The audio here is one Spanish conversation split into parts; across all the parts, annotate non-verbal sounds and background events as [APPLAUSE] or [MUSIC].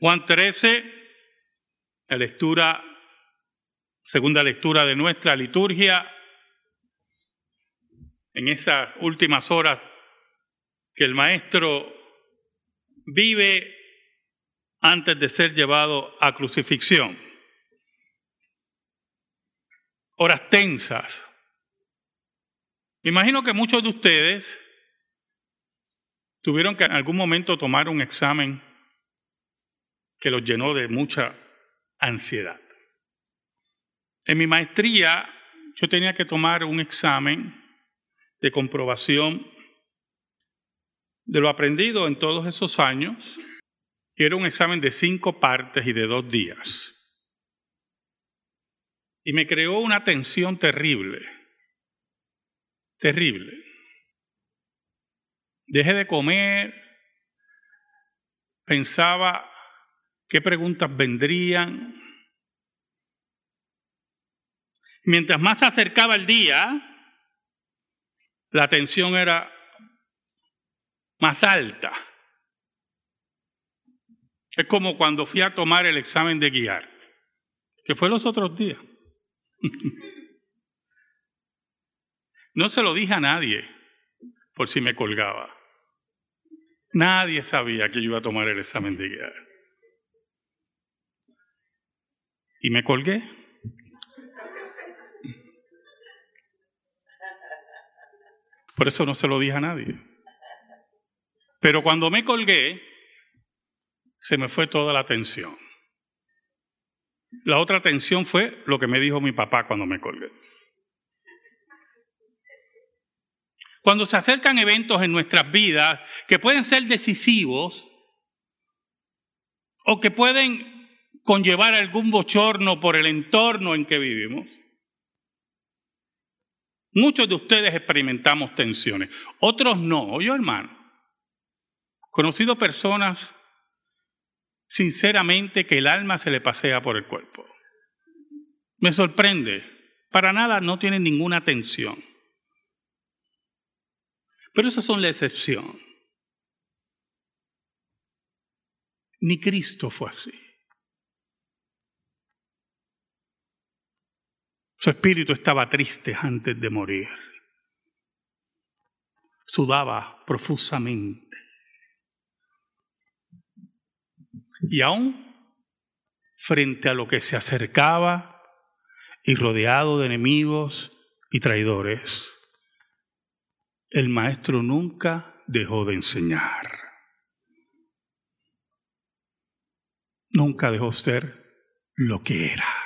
Juan 13, la lectura, segunda lectura de nuestra liturgia, en esas últimas horas que el maestro vive antes de ser llevado a crucifixión. Horas tensas. Imagino que muchos de ustedes tuvieron que en algún momento tomar un examen que los llenó de mucha ansiedad. En mi maestría yo tenía que tomar un examen de comprobación de lo aprendido en todos esos años, que era un examen de cinco partes y de dos días. Y me creó una tensión terrible, terrible. Dejé de comer, pensaba qué preguntas vendrían. Mientras más se acercaba el día, la tensión era más alta. Es como cuando fui a tomar el examen de guiar, que fue los otros días. [LAUGHS] no se lo dije a nadie por si me colgaba. Nadie sabía que yo iba a tomar el examen de guiar. Y me colgué. Por eso no se lo dije a nadie. Pero cuando me colgué, se me fue toda la atención. La otra atención fue lo que me dijo mi papá cuando me colgué. Cuando se acercan eventos en nuestras vidas que pueden ser decisivos o que pueden conllevar algún bochorno por el entorno en que vivimos, muchos de ustedes experimentamos tensiones, otros no, oye hermano conocido personas sinceramente que el alma se le pasea por el cuerpo. Me sorprende, para nada no tienen ninguna tensión. Pero esas son la excepción. Ni Cristo fue así. Su espíritu estaba triste antes de morir. Sudaba profusamente. Y aún frente a lo que se acercaba y rodeado de enemigos y traidores, el maestro nunca dejó de enseñar. Nunca dejó ser lo que era.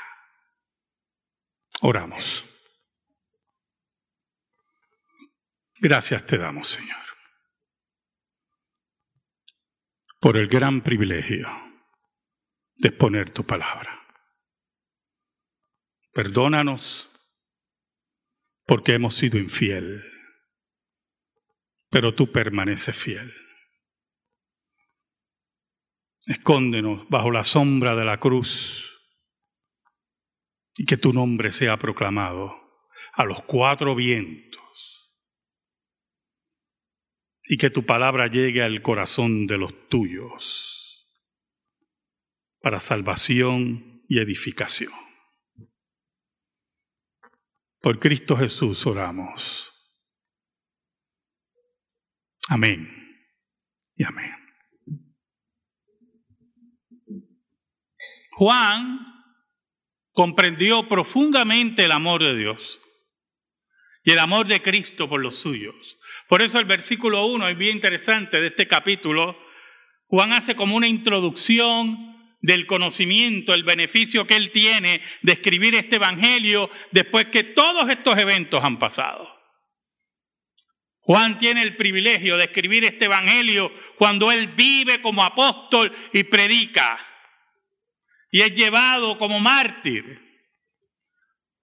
Oramos. Gracias te damos, Señor, por el gran privilegio de exponer tu palabra. Perdónanos porque hemos sido infiel, pero tú permaneces fiel. Escóndenos bajo la sombra de la cruz y que tu nombre sea proclamado a los cuatro vientos y que tu palabra llegue al corazón de los tuyos para salvación y edificación. Por Cristo Jesús oramos. Amén y amén. Juan comprendió profundamente el amor de Dios y el amor de Cristo por los suyos. Por eso el versículo 1 es bien interesante de este capítulo. Juan hace como una introducción del conocimiento, el beneficio que él tiene de escribir este Evangelio después que todos estos eventos han pasado. Juan tiene el privilegio de escribir este Evangelio cuando él vive como apóstol y predica y es llevado como mártir.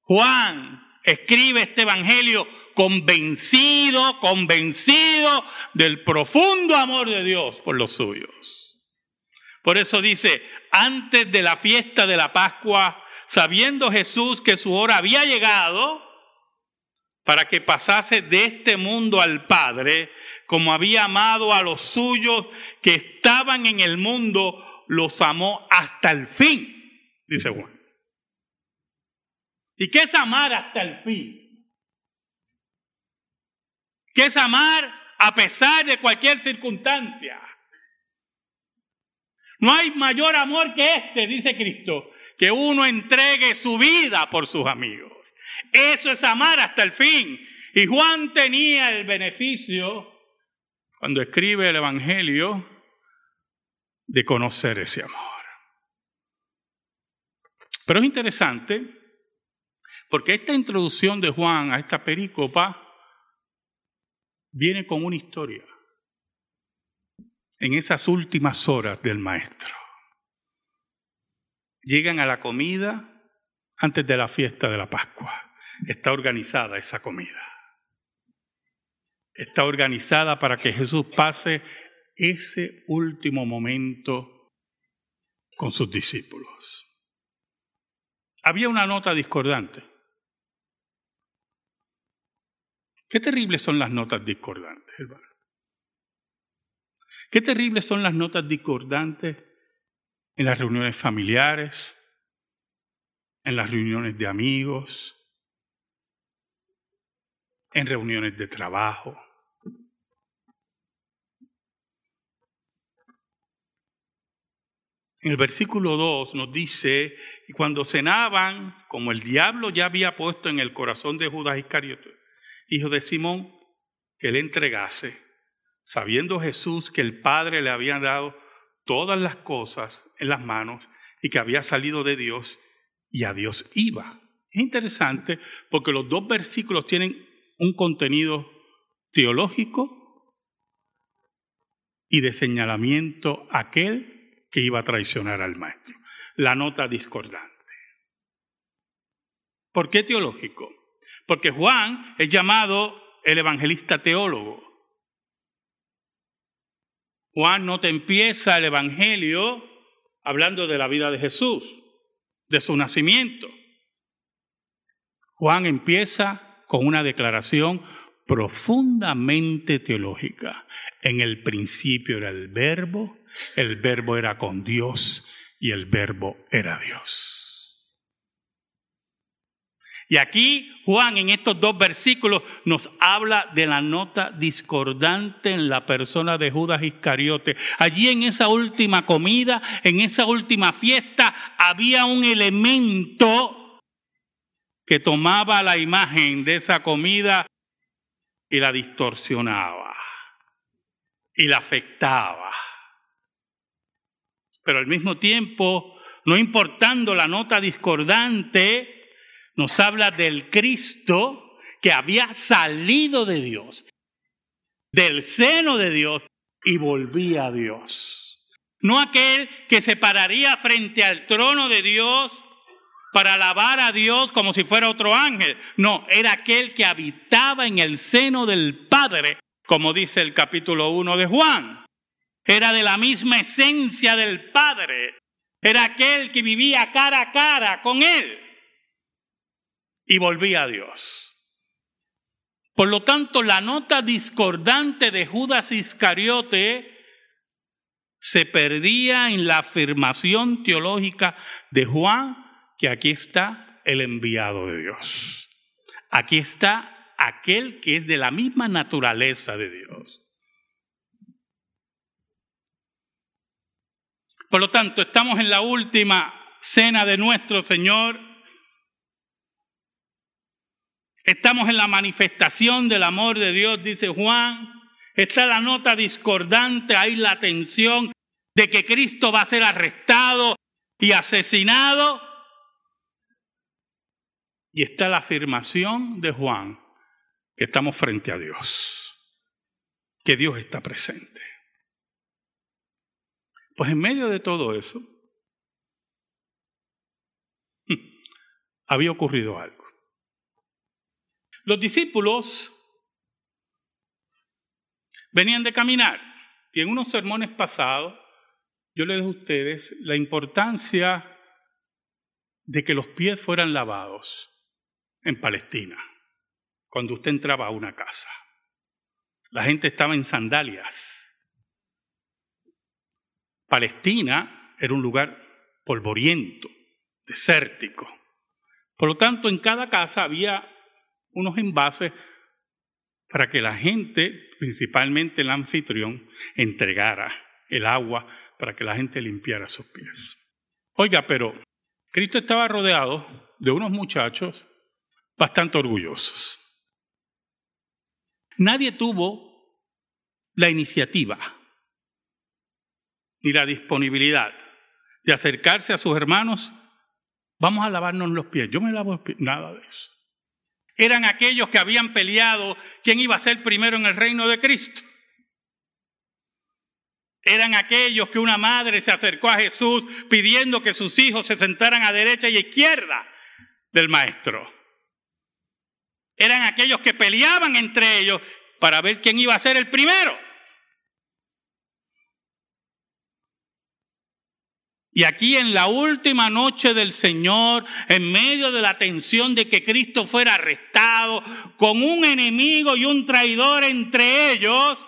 Juan escribe este Evangelio convencido, convencido del profundo amor de Dios por los suyos. Por eso dice, antes de la fiesta de la Pascua, sabiendo Jesús que su hora había llegado para que pasase de este mundo al Padre, como había amado a los suyos que estaban en el mundo, los amó hasta el fin, dice Juan. ¿Y qué es amar hasta el fin? ¿Qué es amar a pesar de cualquier circunstancia? No hay mayor amor que este, dice Cristo, que uno entregue su vida por sus amigos. Eso es amar hasta el fin. Y Juan tenía el beneficio, cuando escribe el Evangelio, de conocer ese amor. Pero es interesante porque esta introducción de Juan a esta perícopa viene con una historia en esas últimas horas del maestro. Llegan a la comida antes de la fiesta de la Pascua. Está organizada esa comida. Está organizada para que Jesús pase ese último momento con sus discípulos. Había una nota discordante. Qué terribles son las notas discordantes, hermano. Qué terribles son las notas discordantes en las reuniones familiares, en las reuniones de amigos, en reuniones de trabajo. En el versículo 2 nos dice, y cuando cenaban, como el diablo ya había puesto en el corazón de Judas Iscariote, hijo de Simón, que le entregase, sabiendo Jesús que el Padre le había dado todas las cosas en las manos y que había salido de Dios y a Dios iba. Es interesante porque los dos versículos tienen un contenido teológico y de señalamiento aquel que iba a traicionar al maestro. La nota discordante. ¿Por qué teológico? Porque Juan es llamado el evangelista teólogo. Juan no te empieza el Evangelio hablando de la vida de Jesús, de su nacimiento. Juan empieza con una declaración profundamente teológica. En el principio era el verbo, el verbo era con Dios y el verbo era Dios. Y aquí Juan en estos dos versículos nos habla de la nota discordante en la persona de Judas Iscariote. Allí en esa última comida, en esa última fiesta, había un elemento que tomaba la imagen de esa comida y la distorsionaba y la afectaba. Pero al mismo tiempo, no importando la nota discordante, nos habla del Cristo que había salido de Dios, del seno de Dios y volvía a Dios. No aquel que se pararía frente al trono de Dios para alabar a Dios como si fuera otro ángel. No, era aquel que habitaba en el seno del Padre, como dice el capítulo 1 de Juan. Era de la misma esencia del Padre. Era aquel que vivía cara a cara con Él y volví a Dios. Por lo tanto, la nota discordante de Judas Iscariote se perdía en la afirmación teológica de Juan que aquí está el enviado de Dios. Aquí está aquel que es de la misma naturaleza de Dios. Por lo tanto, estamos en la última cena de nuestro Señor Estamos en la manifestación del amor de Dios, dice Juan. Está la nota discordante, hay la tensión de que Cristo va a ser arrestado y asesinado. Y está la afirmación de Juan que estamos frente a Dios, que Dios está presente. Pues en medio de todo eso, había ocurrido algo. Los discípulos venían de caminar y en unos sermones pasados yo les dije a ustedes la importancia de que los pies fueran lavados en Palestina, cuando usted entraba a una casa. La gente estaba en sandalias. Palestina era un lugar polvoriento, desértico. Por lo tanto, en cada casa había unos envases para que la gente, principalmente el anfitrión, entregara el agua para que la gente limpiara sus pies. Oiga, pero Cristo estaba rodeado de unos muchachos bastante orgullosos. Nadie tuvo la iniciativa ni la disponibilidad de acercarse a sus hermanos. Vamos a lavarnos los pies. Yo me lavo los pies. Nada de eso. Eran aquellos que habían peleado quién iba a ser primero en el reino de Cristo. Eran aquellos que una madre se acercó a Jesús pidiendo que sus hijos se sentaran a derecha y a izquierda del maestro. Eran aquellos que peleaban entre ellos para ver quién iba a ser el primero. Y aquí en la última noche del Señor, en medio de la tensión de que Cristo fuera arrestado, con un enemigo y un traidor entre ellos,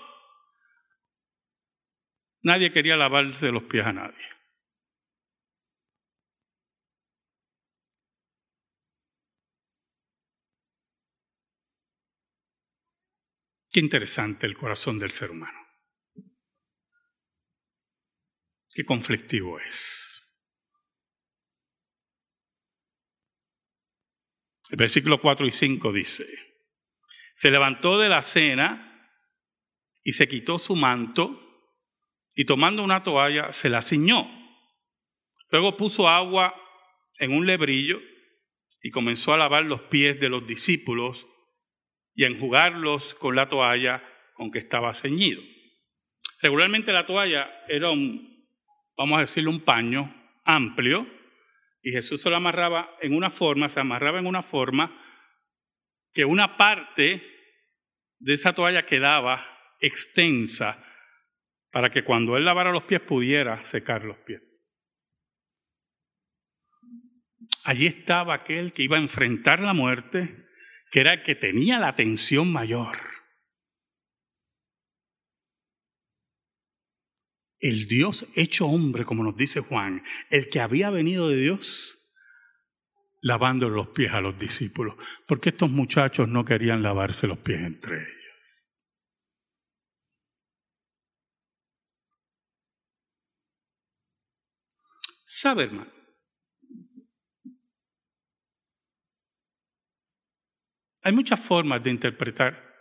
nadie quería lavarse los pies a nadie. Qué interesante el corazón del ser humano. Qué conflictivo es. El versículo 4 y 5 dice, se levantó de la cena y se quitó su manto y tomando una toalla se la ciñó. Luego puso agua en un lebrillo y comenzó a lavar los pies de los discípulos y a enjugarlos con la toalla con que estaba ceñido. Regularmente la toalla era un, vamos a decirle, un paño amplio y Jesús se lo amarraba en una forma, se amarraba en una forma que una parte de esa toalla quedaba extensa para que cuando él lavara los pies pudiera secar los pies. Allí estaba aquel que iba a enfrentar la muerte, que era el que tenía la atención mayor. El Dios hecho hombre, como nos dice Juan, el que había venido de Dios, lavando los pies a los discípulos, porque estos muchachos no querían lavarse los pies entre ellos. ¿Sabe, hermano? Hay muchas formas de interpretar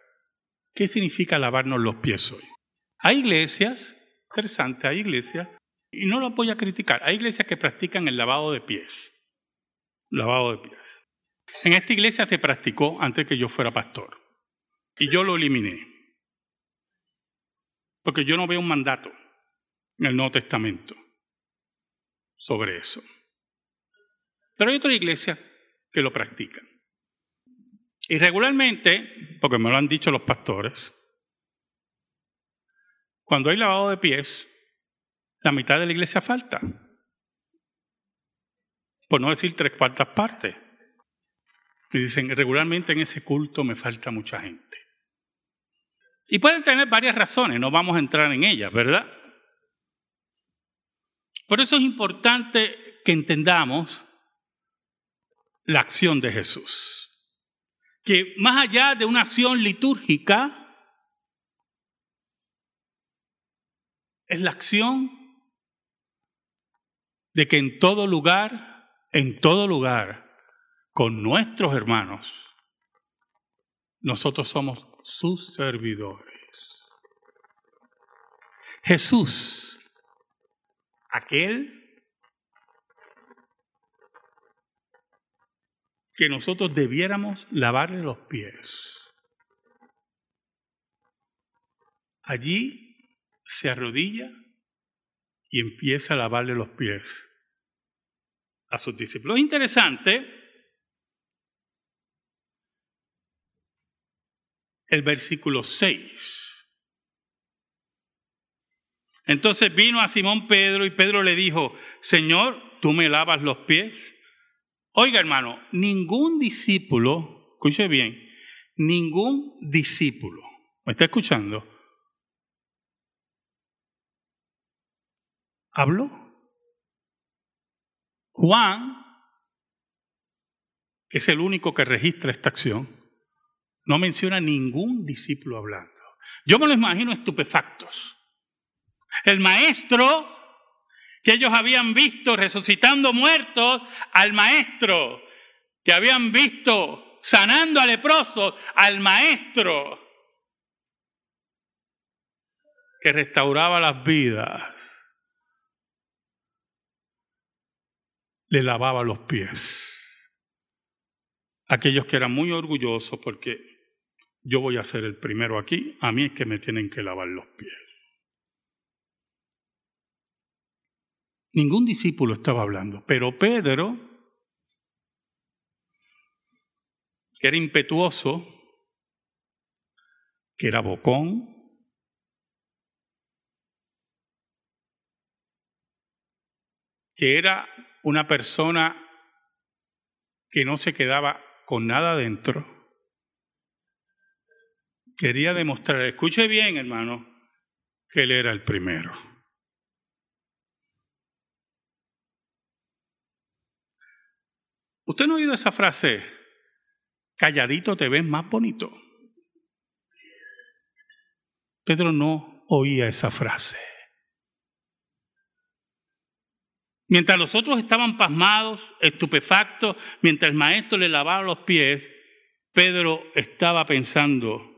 qué significa lavarnos los pies hoy. Hay iglesias interesante, hay iglesias, y no lo voy a criticar, hay iglesias que practican el lavado de pies. Lavado de pies. En esta iglesia se practicó antes que yo fuera pastor. Y yo lo eliminé. Porque yo no veo un mandato en el Nuevo Testamento sobre eso. Pero hay otra iglesia que lo practican. Y regularmente, porque me lo han dicho los pastores, cuando hay lavado de pies, la mitad de la iglesia falta. Por no decir tres cuartas partes. Y dicen, regularmente en ese culto me falta mucha gente. Y pueden tener varias razones, no vamos a entrar en ellas, ¿verdad? Por eso es importante que entendamos la acción de Jesús. Que más allá de una acción litúrgica, es la acción de que en todo lugar, en todo lugar, con nuestros hermanos, nosotros somos sus servidores. Jesús, aquel que nosotros debiéramos lavarle los pies. Allí se arrodilla y empieza a lavarle los pies a sus discípulos. interesante el versículo 6. Entonces vino a Simón Pedro y Pedro le dijo, Señor, ¿tú me lavas los pies? Oiga hermano, ningún discípulo, escuche bien, ningún discípulo, ¿me está escuchando? Habló. Juan, que es el único que registra esta acción, no menciona ningún discípulo hablando. Yo me lo imagino estupefactos. El maestro que ellos habían visto resucitando muertos, al maestro que habían visto sanando a leprosos, al maestro que restauraba las vidas, le lavaba los pies. Aquellos que eran muy orgullosos porque yo voy a ser el primero aquí, a mí es que me tienen que lavar los pies. Ningún discípulo estaba hablando, pero Pedro, que era impetuoso, que era bocón, que era una persona que no se quedaba con nada dentro, quería demostrar, escuche bien hermano, que él era el primero. ¿Usted no ha oído esa frase? Calladito te ves más bonito. Pedro no oía esa frase. Mientras los otros estaban pasmados, estupefactos, mientras el maestro le lavaba los pies, Pedro estaba pensando,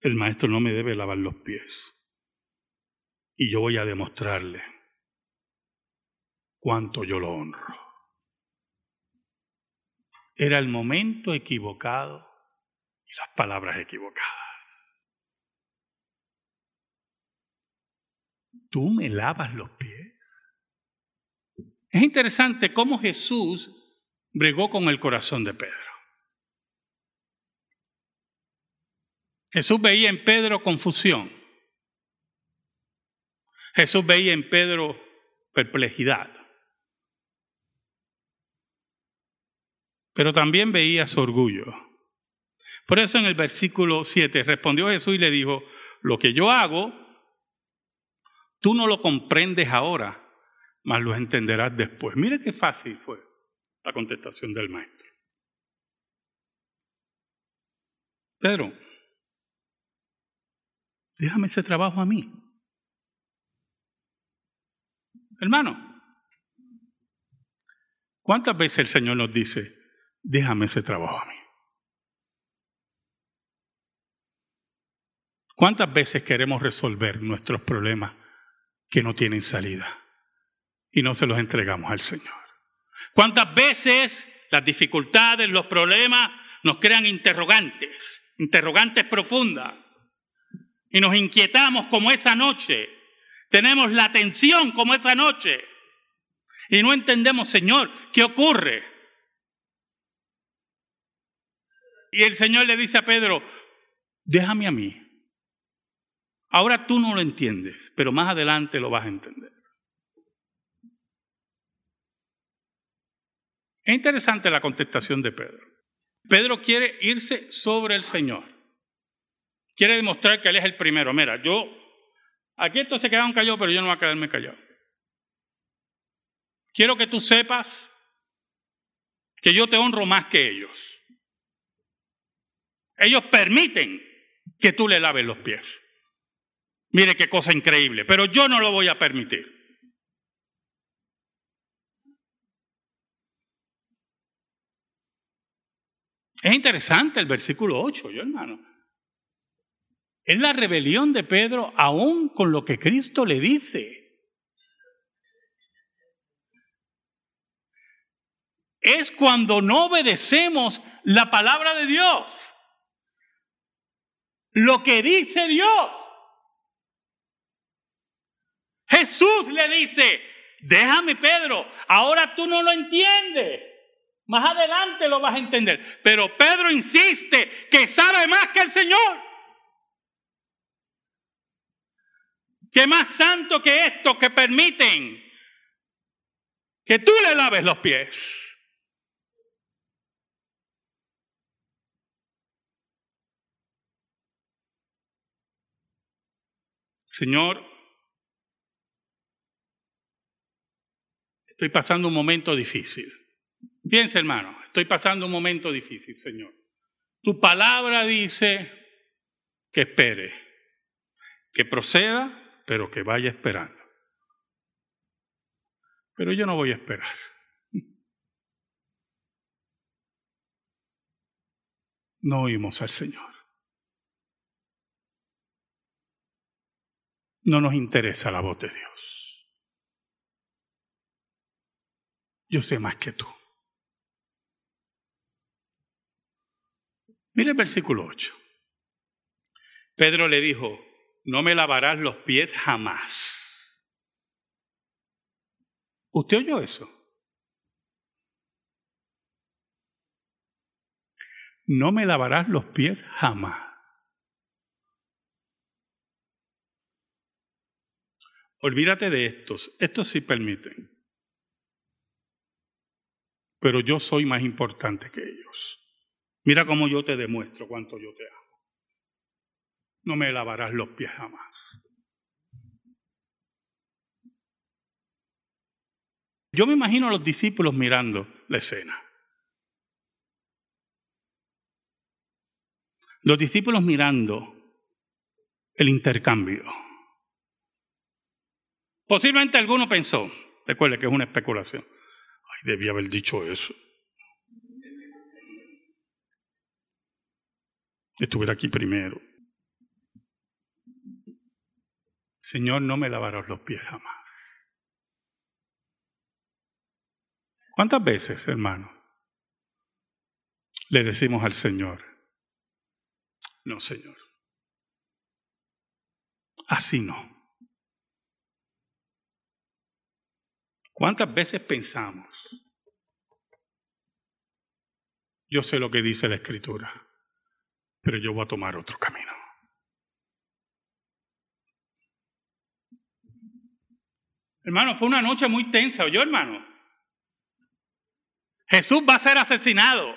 el maestro no me debe lavar los pies. Y yo voy a demostrarle cuánto yo lo honro. Era el momento equivocado y las palabras equivocadas. ¿Tú me lavas los pies? Es interesante cómo Jesús bregó con el corazón de Pedro. Jesús veía en Pedro confusión. Jesús veía en Pedro perplejidad. Pero también veía su orgullo. Por eso en el versículo 7 respondió Jesús y le dijo, lo que yo hago, Tú no lo comprendes ahora, mas lo entenderás después. Mire qué fácil fue la contestación del maestro. Pedro, déjame ese trabajo a mí. Hermano, ¿cuántas veces el Señor nos dice, déjame ese trabajo a mí? ¿Cuántas veces queremos resolver nuestros problemas que no tienen salida y no se los entregamos al Señor. ¿Cuántas veces las dificultades, los problemas nos crean interrogantes, interrogantes profundas y nos inquietamos como esa noche? Tenemos la tensión como esa noche y no entendemos, Señor, ¿qué ocurre? Y el Señor le dice a Pedro, déjame a mí, Ahora tú no lo entiendes, pero más adelante lo vas a entender. Es interesante la contestación de Pedro. Pedro quiere irse sobre el Señor. Quiere demostrar que Él es el primero. Mira, yo, aquí estos se quedaron callados, pero yo no voy a quedarme callado. Quiero que tú sepas que yo te honro más que ellos. Ellos permiten que tú le laves los pies. Mire qué cosa increíble, pero yo no lo voy a permitir. Es interesante el versículo 8, yo hermano. Es la rebelión de Pedro aún con lo que Cristo le dice. Es cuando no obedecemos la palabra de Dios. Lo que dice Dios. Jesús le dice, déjame Pedro, ahora tú no lo entiendes. Más adelante lo vas a entender. Pero Pedro insiste que sabe más que el Señor. Que más santo que esto que permiten que tú le laves los pies. Señor, estoy pasando un momento difícil. Piensa, hermano, estoy pasando un momento difícil, Señor. Tu palabra dice que espere, que proceda, pero que vaya esperando. Pero yo no voy a esperar. No oímos al Señor. No nos interesa la voz de Dios. Yo sé más que tú. Mire el versículo 8. Pedro le dijo, no me lavarás los pies jamás. ¿Usted oyó eso? No me lavarás los pies jamás. Olvídate de estos. Estos sí permiten. Pero yo soy más importante que ellos. Mira cómo yo te demuestro cuánto yo te amo. No me lavarás los pies jamás. Yo me imagino a los discípulos mirando la escena. Los discípulos mirando el intercambio. Posiblemente alguno pensó, recuerde que es una especulación, debía haber dicho eso. Estuviera aquí primero. Señor, no me lavarás los pies jamás. ¿Cuántas veces, hermano, le decimos al Señor, no, Señor, así no? ¿Cuántas veces pensamos? Yo sé lo que dice la Escritura, pero yo voy a tomar otro camino. Hermano, fue una noche muy tensa, ¿oyó, hermano? Jesús va a ser asesinado.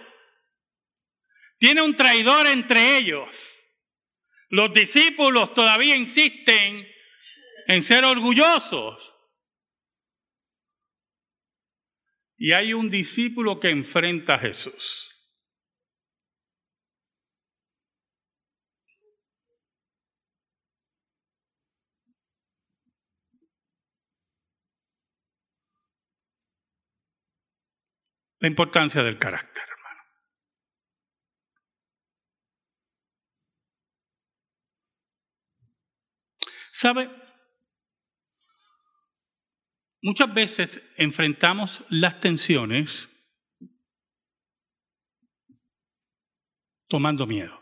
Tiene un traidor entre ellos. Los discípulos todavía insisten en ser orgullosos. Y hay un discípulo que enfrenta a Jesús. La importancia del carácter, hermano. ¿Sabe? Muchas veces enfrentamos las tensiones tomando miedo,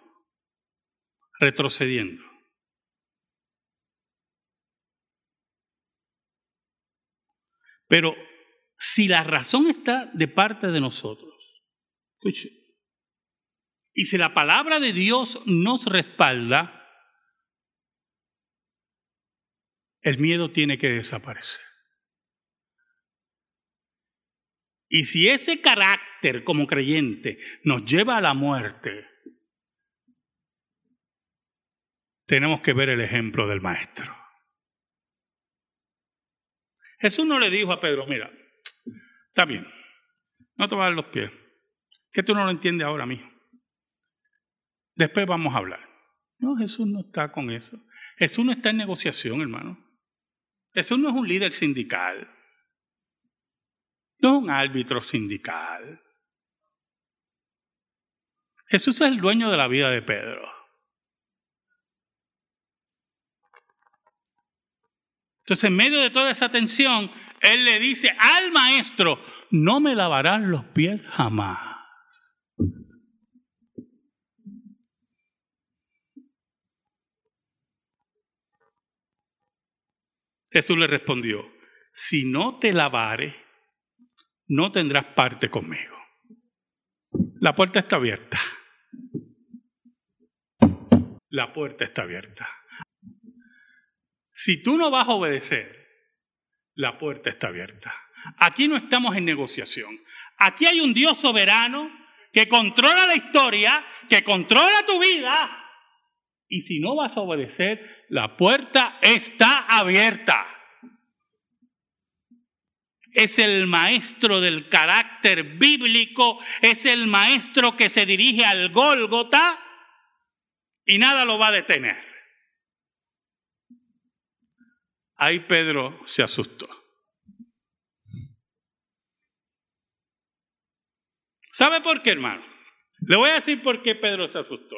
retrocediendo. Pero si la razón está de parte de nosotros, escuche, y si la palabra de Dios nos respalda, el miedo tiene que desaparecer. Y si ese carácter como creyente nos lleva a la muerte, tenemos que ver el ejemplo del maestro. Jesús no le dijo a Pedro, mira, está bien, no te dar los pies, que tú no lo entiendes ahora mismo. Después vamos a hablar. No, Jesús no está con eso. Jesús no está en negociación, hermano. Jesús no es un líder sindical. No es un árbitro sindical. Jesús es el dueño de la vida de Pedro. Entonces, en medio de toda esa tensión, Él le dice al maestro, no me lavarás los pies jamás. Jesús le respondió, si no te lavare, no tendrás parte conmigo. La puerta está abierta. La puerta está abierta. Si tú no vas a obedecer, la puerta está abierta. Aquí no estamos en negociación. Aquí hay un Dios soberano que controla la historia, que controla tu vida. Y si no vas a obedecer, la puerta está abierta. es el maestro del carácter bíblico, es el maestro que se dirige al Gólgota y nada lo va a detener. Ahí Pedro se asustó. ¿Sabe por qué, hermano? Le voy a decir por qué Pedro se asustó.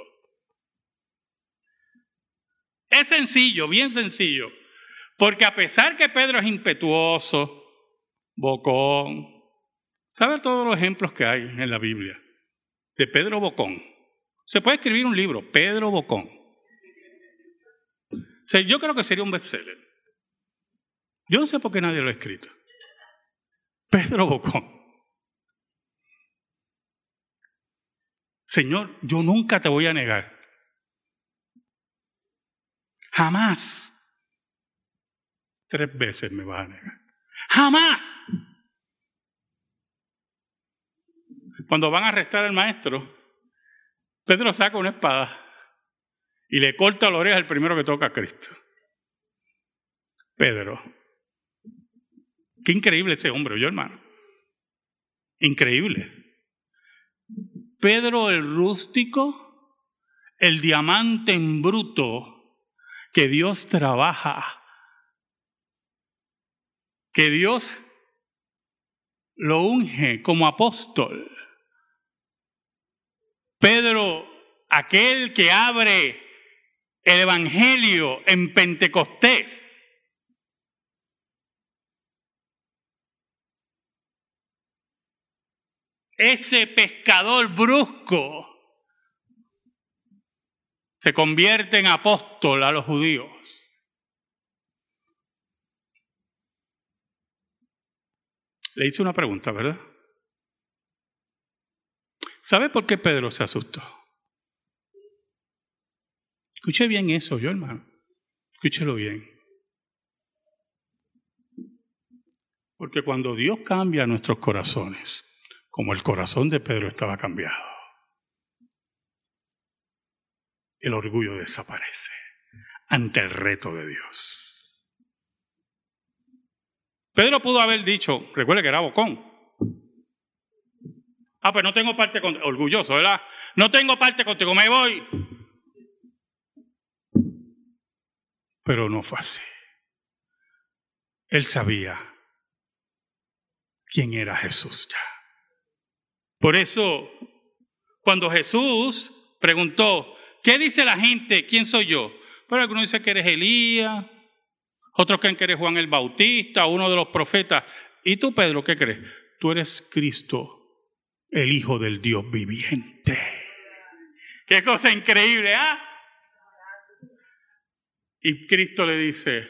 Es sencillo, bien sencillo. Porque a pesar que Pedro es impetuoso, bocón, ¿sabe todos los ejemplos que hay en la Biblia? De Pedro Bocón. Se puede escribir un libro, Pedro Bocón. yo creo que sería un bestseller. Yo no sé por qué nadie lo ha escrito. Pedro Bocón. Señor, yo nunca te voy a negar. Jamás. Tres veces me vas a negar. Jamás. Cuando van a arrestar al maestro, Pedro saca una espada y le corta la oreja al primero que toca a Cristo. Pedro. Qué increíble ese hombre, yo hermano. Increíble. Pedro el rústico, el diamante en bruto que Dios trabaja, que Dios lo unge como apóstol. Pedro, aquel que abre el Evangelio en Pentecostés. Ese pescador brusco se convierte en apóstol a los judíos. Le hice una pregunta, ¿verdad? ¿Sabe por qué Pedro se asustó? Escuche bien eso, yo hermano. Escúchelo bien. Porque cuando Dios cambia nuestros corazones, como el corazón de Pedro estaba cambiado. El orgullo desaparece ante el reto de Dios. Pedro pudo haber dicho, recuerde que era bocón. Ah, pues no tengo parte contigo, orgulloso, ¿verdad? No tengo parte contigo, me voy. Pero no fue así. Él sabía quién era Jesús ya. Por eso, cuando Jesús preguntó, ¿qué dice la gente? ¿Quién soy yo? Pero algunos dicen que eres Elías, otros creen que eres Juan el Bautista, uno de los profetas. ¿Y tú, Pedro, qué crees? Tú eres Cristo, el Hijo del Dios viviente. Qué cosa increíble, ¿ah? Y Cristo le dice,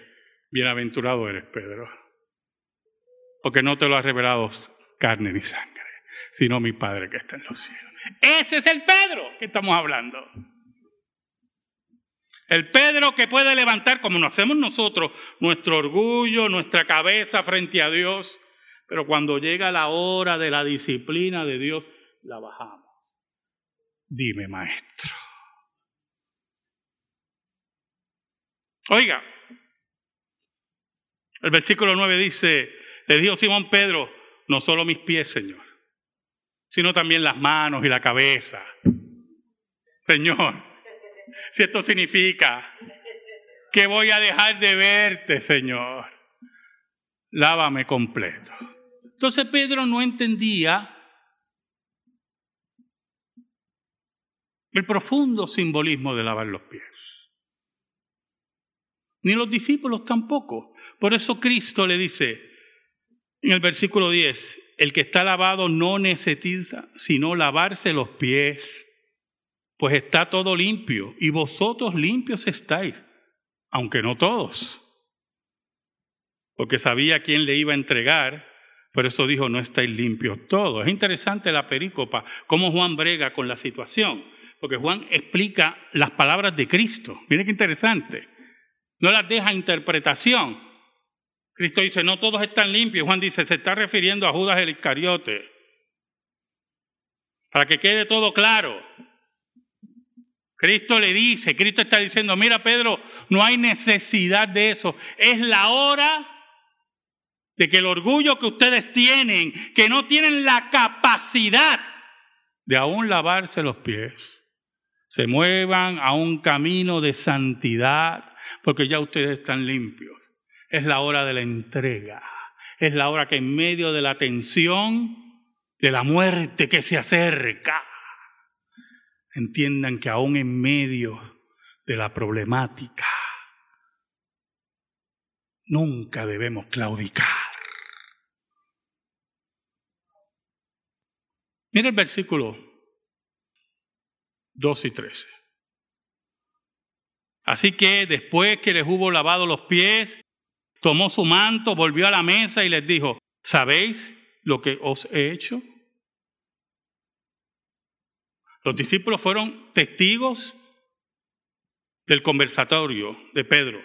bienaventurado eres, Pedro, porque no te lo ha revelado carne ni sangre sino mi Padre que está en los cielos. Ese es el Pedro que estamos hablando. El Pedro que puede levantar, como lo hacemos nosotros, nuestro orgullo, nuestra cabeza frente a Dios, pero cuando llega la hora de la disciplina de Dios, la bajamos. Dime, maestro. Oiga, el versículo 9 dice, le dijo Simón Pedro, no solo mis pies, Señor, sino también las manos y la cabeza. Señor, si esto significa que voy a dejar de verte, Señor, lávame completo. Entonces Pedro no entendía el profundo simbolismo de lavar los pies. Ni los discípulos tampoco. Por eso Cristo le dice en el versículo 10, el que está lavado no necesita sino lavarse los pies, pues está todo limpio, y vosotros limpios estáis, aunque no todos. Porque sabía quién le iba a entregar, por eso dijo, no estáis limpios todos. Es interesante la perícopa, cómo Juan brega con la situación, porque Juan explica las palabras de Cristo. Miren qué interesante. No las deja interpretación, Cristo dice, no todos están limpios. Juan dice, se está refiriendo a Judas el Iscariote. Para que quede todo claro. Cristo le dice, Cristo está diciendo, mira Pedro, no hay necesidad de eso. Es la hora de que el orgullo que ustedes tienen, que no tienen la capacidad de aún lavarse los pies, se muevan a un camino de santidad, porque ya ustedes están limpios. Es la hora de la entrega. Es la hora que en medio de la tensión, de la muerte que se acerca, entiendan que aún en medio de la problemática, nunca debemos claudicar. Mira el versículo 2 y 13. Así que después que les hubo lavado los pies, tomó su manto, volvió a la mesa y les dijo, ¿sabéis lo que os he hecho? Los discípulos fueron testigos del conversatorio de Pedro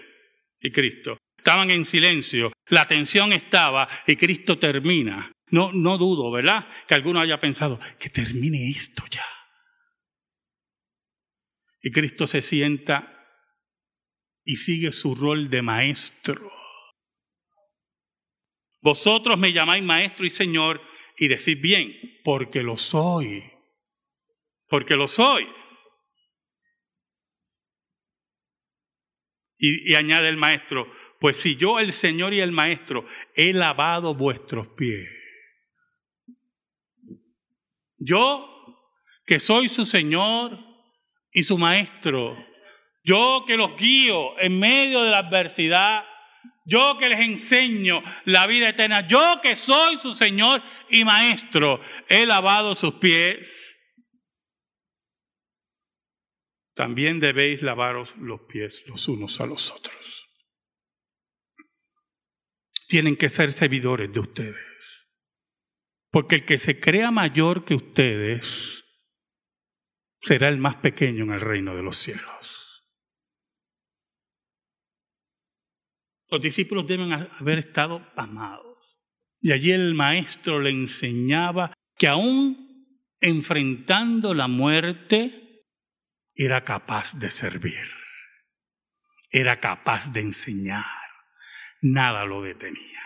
y Cristo. Estaban en silencio, la tensión estaba y Cristo termina. No, no dudo, ¿verdad? Que alguno haya pensado, que termine esto ya. Y Cristo se sienta y sigue su rol de maestro. Vosotros me llamáis maestro y señor y decís bien, porque lo soy. Porque lo soy. Y, y, añade el maestro, pues si yo el Señor y el maestro he lavado vuestros pies. Yo, que soy su Señor y su maestro, yo que los guío en medio de la adversidad, yo que les enseño la vida eterna, yo que soy su Señor y Maestro, he lavado sus pies. También debéis lavaros los pies los unos a los otros. Tienen que ser servidores de ustedes. Porque el que se crea mayor que ustedes será el más pequeño en el reino de los cielos. Los discípulos deben haber estado amados. Y allí el maestro le enseñaba que aún enfrentando la muerte, era capaz de servir, era capaz de enseñar, nada lo detenía.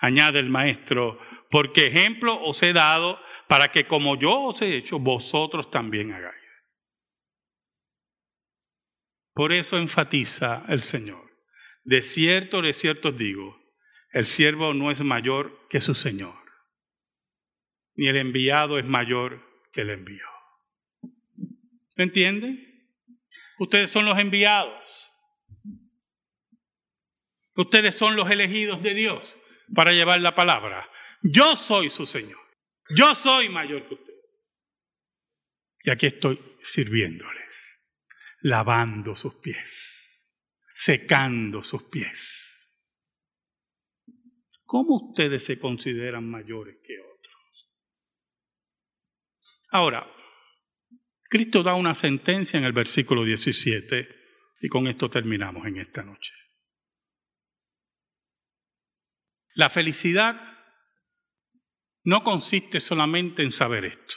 Añade el maestro, porque ejemplo os he dado para que como yo os he hecho, vosotros también hagáis. Por eso enfatiza el Señor. De cierto, de cierto digo, el siervo no es mayor que su Señor, ni el enviado es mayor que el envío. ¿Me entiende? Ustedes son los enviados. Ustedes son los elegidos de Dios para llevar la palabra. Yo soy su Señor. Yo soy mayor que usted. Y aquí estoy sirviéndoles lavando sus pies, secando sus pies. ¿Cómo ustedes se consideran mayores que otros? Ahora, Cristo da una sentencia en el versículo 17 y con esto terminamos en esta noche. La felicidad no consiste solamente en saber esto.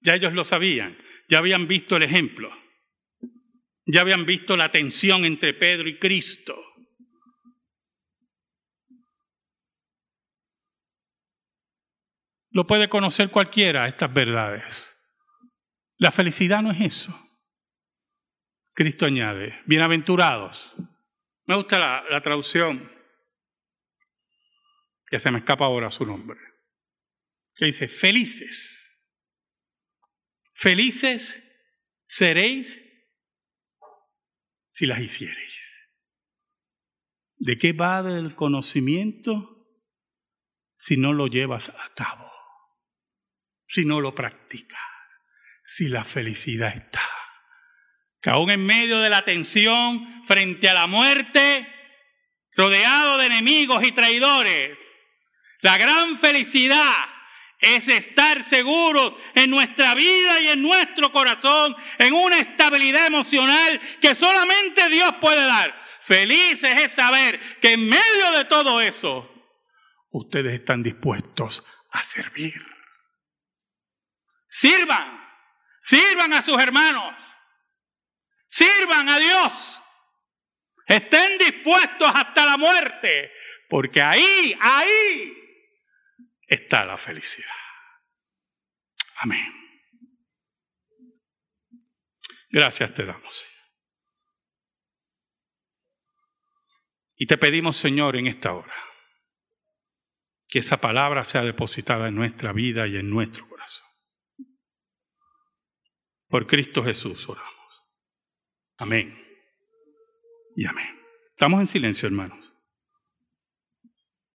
Ya ellos lo sabían ya habían visto el ejemplo, ya habían visto la tensión entre Pedro y Cristo. Lo puede conocer cualquiera, estas verdades. La felicidad no es eso. Cristo añade, bienaventurados. Me gusta la, traducción, que se me escapa ahora su nombre, que dice, felices Felices seréis si las hiciereis. ¿De qué va el conocimiento si no lo llevas a cabo? Si no lo practicas, si la felicidad está. Que aún en medio de la tensión, frente a la muerte, rodeado de enemigos y traidores, la gran felicidad es estar seguros en nuestra vida y en nuestro corazón, en una estabilidad emocional que solamente Dios puede dar. Felices es saber que en medio de todo eso, ustedes están dispuestos a servir. Sirvan, sirvan a sus hermanos, Sirvan a Dios. Estén dispuestos hasta la muerte, porque ahí, ahí está la felicidad. Amén. Gracias te damos, Señor. Y te pedimos, Señor, en esta hora, que esa palabra sea depositada en nuestra vida y en nuestro corazón. Por Cristo Jesús oramos. Amén. Y amén. Estamos en silencio, hermanos.